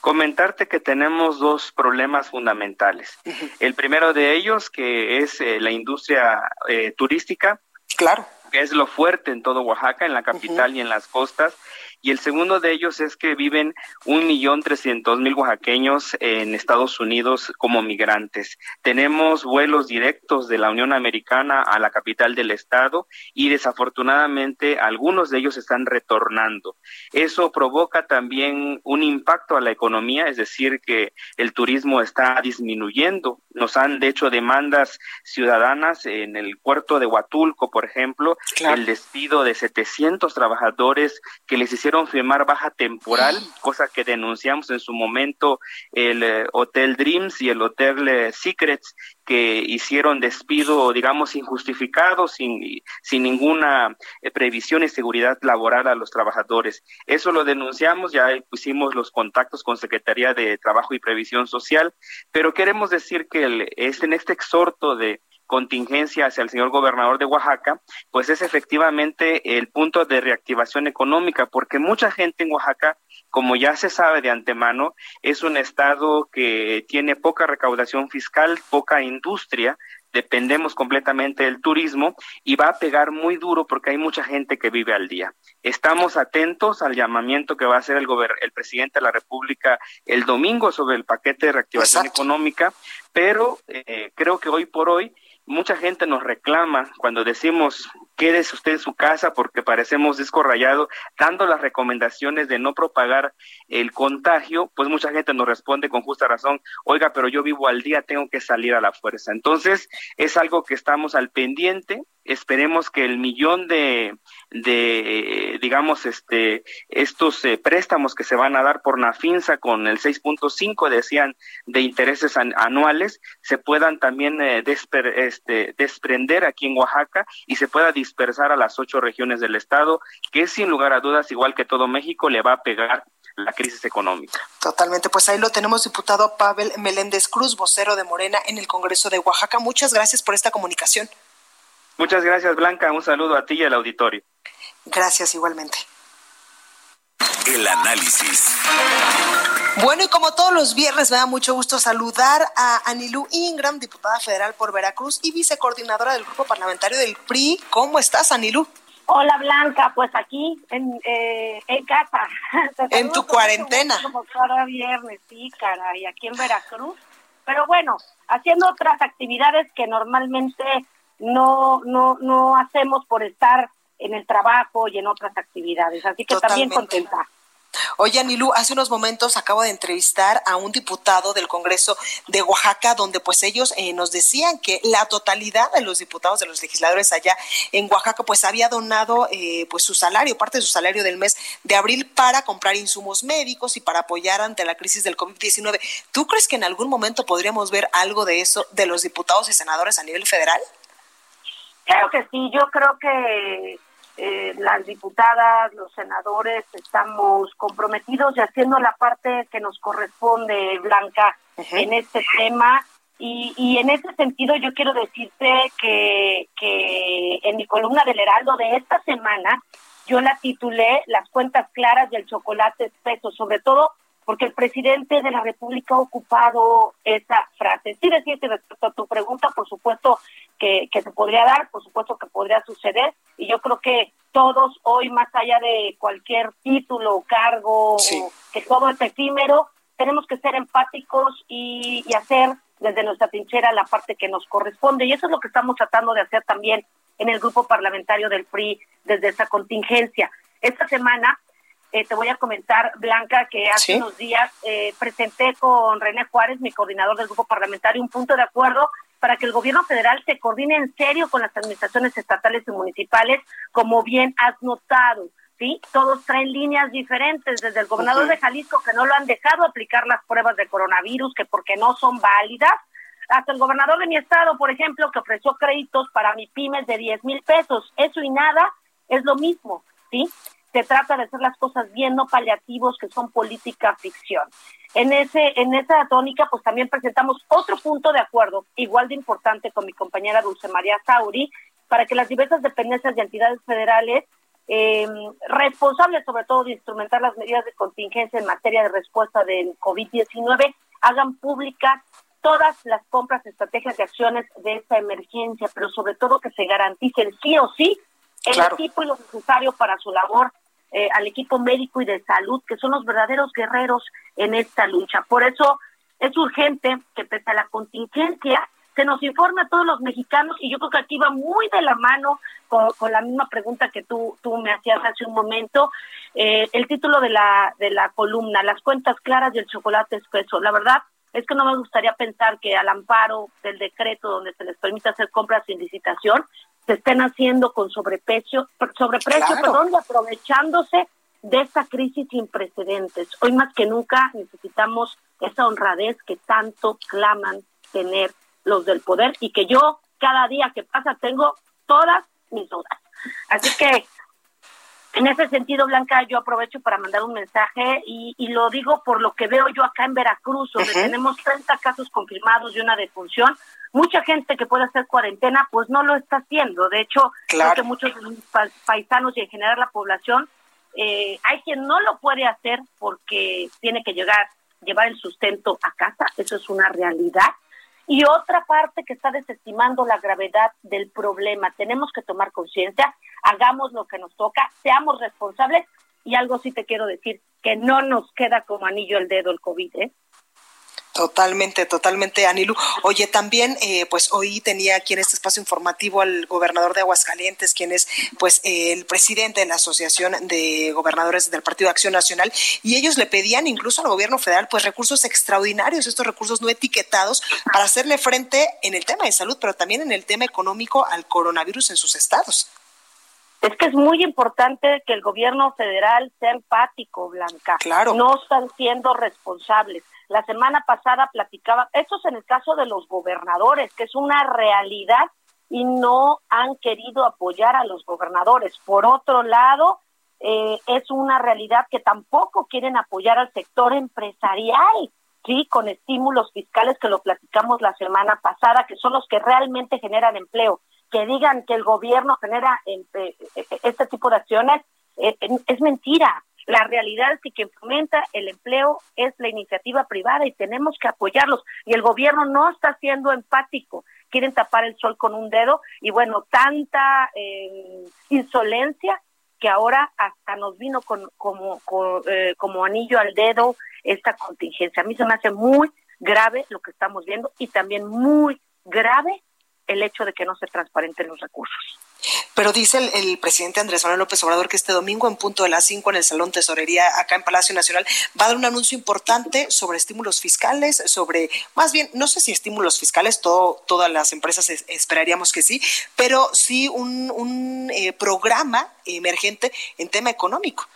Comentarte que tenemos dos problemas fundamentales. El primero de ellos, que es eh, la industria eh, turística. Claro. Que es lo fuerte en todo Oaxaca, en la capital y en las costas y el segundo de ellos es que viven un millón trescientos mil oaxaqueños en Estados Unidos como migrantes. Tenemos vuelos directos de la Unión Americana a la capital del estado y desafortunadamente algunos de ellos están retornando. Eso provoca también un impacto a la economía, es decir, que el turismo está disminuyendo. Nos han hecho demandas ciudadanas en el puerto de Huatulco, por ejemplo, el despido de 700 trabajadores que les hicieron hicieron firmar baja temporal, cosa que denunciamos en su momento el eh, Hotel Dreams y el Hotel eh, Secrets, que hicieron despido, digamos, injustificado, sin, sin ninguna eh, previsión y seguridad laboral a los trabajadores. Eso lo denunciamos, ya pusimos los contactos con Secretaría de Trabajo y Previsión Social, pero queremos decir que el, es en este exhorto de contingencia hacia el señor gobernador de Oaxaca, pues es efectivamente el punto de reactivación económica, porque mucha gente en Oaxaca, como ya se sabe de antemano, es un estado que tiene poca recaudación fiscal, poca industria, dependemos completamente del turismo y va a pegar muy duro porque hay mucha gente que vive al día. Estamos atentos al llamamiento que va a hacer el, el presidente de la República el domingo sobre el paquete de reactivación económica, pero eh, creo que hoy por hoy mucha gente nos reclama cuando decimos quédese usted en su casa porque parecemos disco rayado, dando las recomendaciones de no propagar el contagio, pues mucha gente nos responde con justa razón, oiga, pero yo vivo al día, tengo que salir a la fuerza. Entonces, es algo que estamos al pendiente, esperemos que el millón de, de digamos, este, estos eh, préstamos que se van a dar por Nafinsa con el 6.5, decían, de intereses anuales, se puedan también eh, este, desprender aquí en Oaxaca y se pueda dispersar a las ocho regiones del estado, que sin lugar a dudas, igual que todo México, le va a pegar la crisis económica. Totalmente, pues ahí lo tenemos, diputado Pavel Meléndez Cruz, vocero de Morena en el Congreso de Oaxaca. Muchas gracias por esta comunicación. Muchas gracias, Blanca. Un saludo a ti y al auditorio. Gracias igualmente. El análisis. Bueno, y como todos los viernes, me da mucho gusto saludar a Anilú Ingram, diputada federal por Veracruz y vicecoordinadora del grupo parlamentario del PRI. ¿Cómo estás, Anilú? Hola, Blanca, pues aquí en, eh, en casa. En tu cuarentena. Como cada viernes, sí, caray, aquí en Veracruz. Pero bueno, haciendo otras actividades que normalmente no, no, no hacemos por estar en el trabajo y en otras actividades. Así que también contenta. Oye, Anilú, hace unos momentos acabo de entrevistar a un diputado del Congreso de Oaxaca, donde pues ellos eh, nos decían que la totalidad de los diputados, de los legisladores allá en Oaxaca, pues había donado eh, pues su salario, parte de su salario del mes de abril para comprar insumos médicos y para apoyar ante la crisis del COVID-19. ¿Tú crees que en algún momento podríamos ver algo de eso de los diputados y senadores a nivel federal? Creo que sí, yo creo que eh, las diputadas, los senadores, estamos comprometidos y haciendo la parte que nos corresponde, Blanca, en este tema. Y, y, en ese sentido yo quiero decirte que, que en mi columna del Heraldo de esta semana yo la titulé Las cuentas claras del chocolate espeso, sobre todo porque el presidente de la República ha ocupado esa frase. Sí decirte respecto a tu pregunta, por supuesto que, que se podría dar, por supuesto que podría suceder, y yo creo que todos hoy, más allá de cualquier título, cargo, que todo es efímero, tenemos que ser empáticos y, y hacer desde nuestra trinchera la parte que nos corresponde, y eso es lo que estamos tratando de hacer también en el grupo parlamentario del PRI desde esa contingencia. Esta semana eh, te voy a comentar, Blanca, que hace unos días eh, presenté con René Juárez, mi coordinador del grupo parlamentario, un punto de acuerdo para que el gobierno federal se coordine en serio con las administraciones estatales y municipales, como bien has notado. ¿sí? Todos traen líneas diferentes, desde el gobernador de Jalisco que no lo han dejado aplicar las pruebas de coronavirus, que porque no son válidas, hasta el gobernador de mi estado, por ejemplo, que ofreció créditos para mi pymes de 10 mil pesos. Eso y nada es lo mismo, ¿sí? Se trata de hacer las cosas bien, no paliativos que son política ficción. En ese en esa tónica, pues también presentamos otro punto de acuerdo, igual de importante con mi compañera Dulce María Sauri, para que las diversas dependencias y entidades federales eh, responsables sobre todo de instrumentar las medidas de contingencia en materia de respuesta del COVID-19 hagan públicas todas las compras, estrategias y acciones de esta emergencia, pero sobre todo que se garanticen sí o sí el equipo y lo necesario para su labor eh, al equipo médico y de salud, que son los verdaderos guerreros en esta lucha. Por eso es urgente que pese a la contingencia se nos informe a todos los mexicanos y yo creo que aquí va muy de la mano con, la misma pregunta que tú, tú me hacías hace un momento, eh, el título de la, de la columna, las cuentas claras del chocolate espeso. La verdad es que no me gustaría pensar que al amparo del decreto donde se les permite hacer compras sin licitación, se estén haciendo con sobreprecio, sobreprecio, perdón, y aprovechándose de esta crisis sin precedentes. Hoy más que nunca necesitamos esa honradez que tanto claman tener los del poder y que yo cada día que pasa tengo todas mis dudas. Así que en ese sentido, Blanca, yo aprovecho para mandar un mensaje y, lo digo por lo que veo yo acá en Veracruz, donde tenemos 30 casos confirmados y una defunción mucha gente que puede hacer cuarentena pues no lo está haciendo. De hecho, creo que muchos paisanos y en general la población, eh, hay quien no lo puede hacer porque tiene que llegar, llevar el sustento a casa, eso es una realidad. Y otra parte que está desestimando la gravedad del problema. Tenemos que tomar conciencia, hagamos lo que nos toca, seamos responsables y algo sí te quiero decir, que no nos queda como anillo el dedo el COVID, ¿eh? Totalmente, totalmente, Anilu. Oye, también, eh, pues hoy tenía aquí en este espacio informativo al gobernador de Aguascalientes, quien es, pues, el presidente de la Asociación de Gobernadores del Partido de Acción Nacional, y ellos le pedían incluso al gobierno federal, pues, recursos extraordinarios, estos recursos no etiquetados, para hacerle frente en el tema de salud, pero también en el tema económico al coronavirus en sus estados. Es que es muy importante que el gobierno federal sea empático, Blanca. Claro. No están siendo responsables. La semana pasada platicaba, esto es en el caso de los gobernadores, que es una realidad y no han querido apoyar a los gobernadores. Por otro lado, eh, es una realidad que tampoco quieren apoyar al sector empresarial, sí, con estímulos fiscales que lo platicamos la semana pasada, que son los que realmente generan empleo. Que digan que el gobierno genera eh, eh, este tipo de acciones es mentira. La realidad es que quien fomenta el empleo es la iniciativa privada y tenemos que apoyarlos. Y el gobierno no está siendo empático. Quieren tapar el sol con un dedo y bueno, tanta eh, insolencia que ahora hasta nos vino con, como, eh, como anillo al dedo esta contingencia. A mí se me hace muy grave lo que estamos viendo y también muy grave el hecho de que no se transparenten los recursos. Pero dice el, presidente Andrés Manuel López Obrador que este domingo en punto de las 5 en el Salón Tesorería acá en Palacio Nacional va a dar un anuncio importante sobre estímulos fiscales, sobre, más bien, no sé si estímulos fiscales, todo, todas las empresas esperaríamos que sí, pero sí un, eh, programa emergente en tema económico.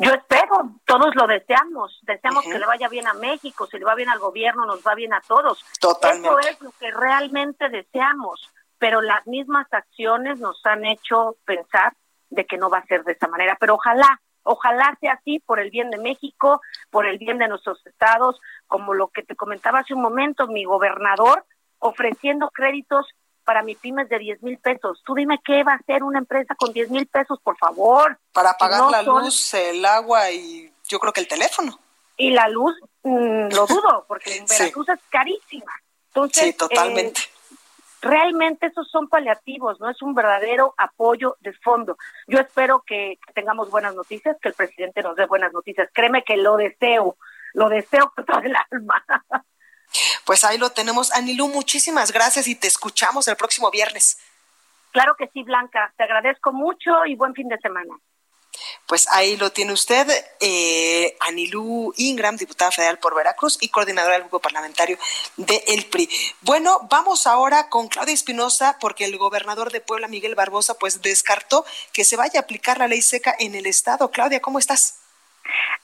Yo espero, todos lo deseamos, deseamos que le vaya bien a México, si le va bien al gobierno, nos va bien a todos. Totalmente. Eso es lo que realmente deseamos pero las mismas acciones nos han hecho pensar de que no va a ser de esa manera. Pero ojalá, ojalá sea así por el bien de México, por el bien de nuestros estados, como lo que te comentaba hace un momento, mi gobernador ofreciendo créditos para mi pymes de 10 mil pesos. Tú dime qué va a hacer una empresa con 10 mil pesos, por favor. Para pagar la luz, el agua y yo creo que el teléfono. Y la luz, mm, lo dudo, porque en Veracruz es carísima. Entonces, sí, totalmente. Eh, realmente esos son paliativos, no es un verdadero apoyo de fondo. Yo espero que tengamos buenas noticias, que el presidente nos dé buenas noticias. Créeme que lo deseo, lo deseo con todo el alma. Pues ahí lo tenemos. Anilú, muchísimas gracias y te escuchamos el próximo viernes. Claro que sí, Blanca. Te agradezco mucho y buen fin de semana. Pues ahí lo tiene usted, eh, Anilú Ingram, diputada federal por Veracruz y coordinadora del grupo parlamentario de El PRI. Bueno, vamos ahora con Claudia Espinosa, porque el gobernador de Puebla, Miguel Barbosa, pues descartó que se vaya a aplicar la ley seca en el estado. Claudia, ¿cómo estás?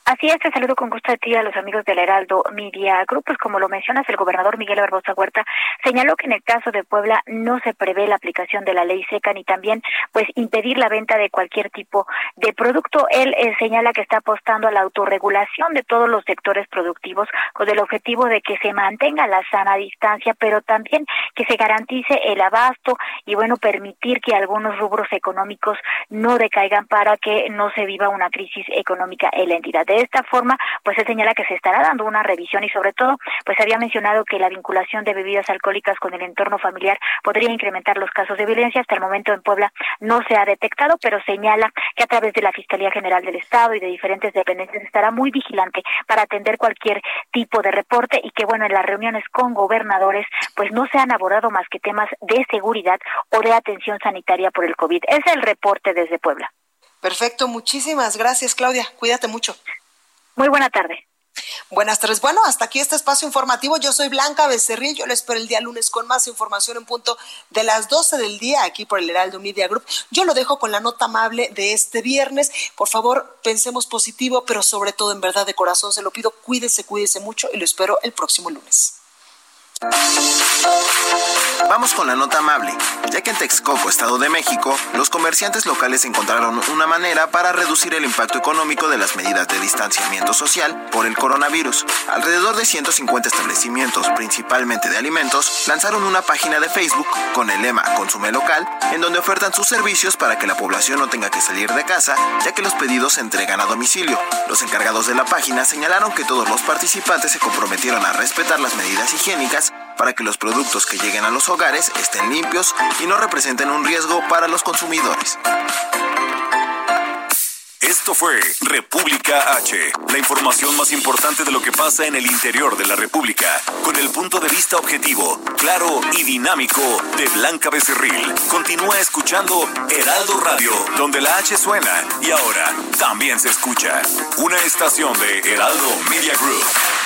Así es, te saludo con gusto a ti a los amigos del Heraldo Media Group. Pues como lo mencionas, el gobernador Miguel Barbosa Huerta señaló que en el caso de Puebla no se prevé la aplicación de la ley seca ni también pues impedir la venta de cualquier tipo de producto. Él eh, señala que está apostando a la autorregulación de todos los sectores productivos con el objetivo de que se mantenga la sana distancia, pero también que se garantice el abasto y bueno, permitir que algunos rubros económicos no decaigan para que no se viva una crisis económica en la entidad. De esta forma, pues se señala que se estará dando una revisión y sobre todo, pues había mencionado que la vinculación de bebidas alcohólicas con el entorno familiar podría incrementar los casos de violencia. Hasta el momento en Puebla no se ha detectado, pero señala que a través de la Fiscalía General del Estado y de diferentes dependencias estará muy vigilante para atender cualquier tipo de reporte y que bueno, en las reuniones con gobernadores pues no se han abordado más que temas de seguridad o de atención sanitaria por el COVID. Es el reporte desde Puebla. Perfecto, muchísimas gracias Claudia, cuídate mucho. Muy buena tarde. Buenas tardes. Bueno, hasta aquí este espacio informativo. Yo soy Blanca Becerril. Yo les espero el día lunes con más información en punto de las 12 del día aquí por el Heraldo Media Group. Yo lo dejo con la nota amable de este viernes. Por favor, pensemos positivo, pero sobre todo en verdad de corazón se lo pido. Cuídese, cuídese mucho y lo espero el próximo lunes. Vamos con la nota amable, ya que en Texcoco, Estado de México, los comerciantes locales encontraron una manera para reducir el impacto económico de las medidas de distanciamiento social por el coronavirus. Alrededor de 150 establecimientos, principalmente de alimentos, lanzaron una página de Facebook con el lema Consume local, en donde ofertan sus servicios para que la población no tenga que salir de casa, ya que los pedidos se entregan a domicilio. Los encargados de la página señalaron que todos los participantes se comprometieron a respetar las medidas higiénicas para que los productos que lleguen a los hogares estén limpios y no representen un riesgo para los consumidores. Esto fue República H, la información más importante de lo que pasa en el interior de la República, con el punto de vista objetivo, claro y dinámico de Blanca Becerril. Continúa escuchando Heraldo Radio, donde la H suena y ahora también se escucha. Una estación de Heraldo Media Group.